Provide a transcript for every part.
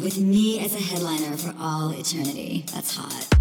with me as a headliner for all eternity. That's hot.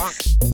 back.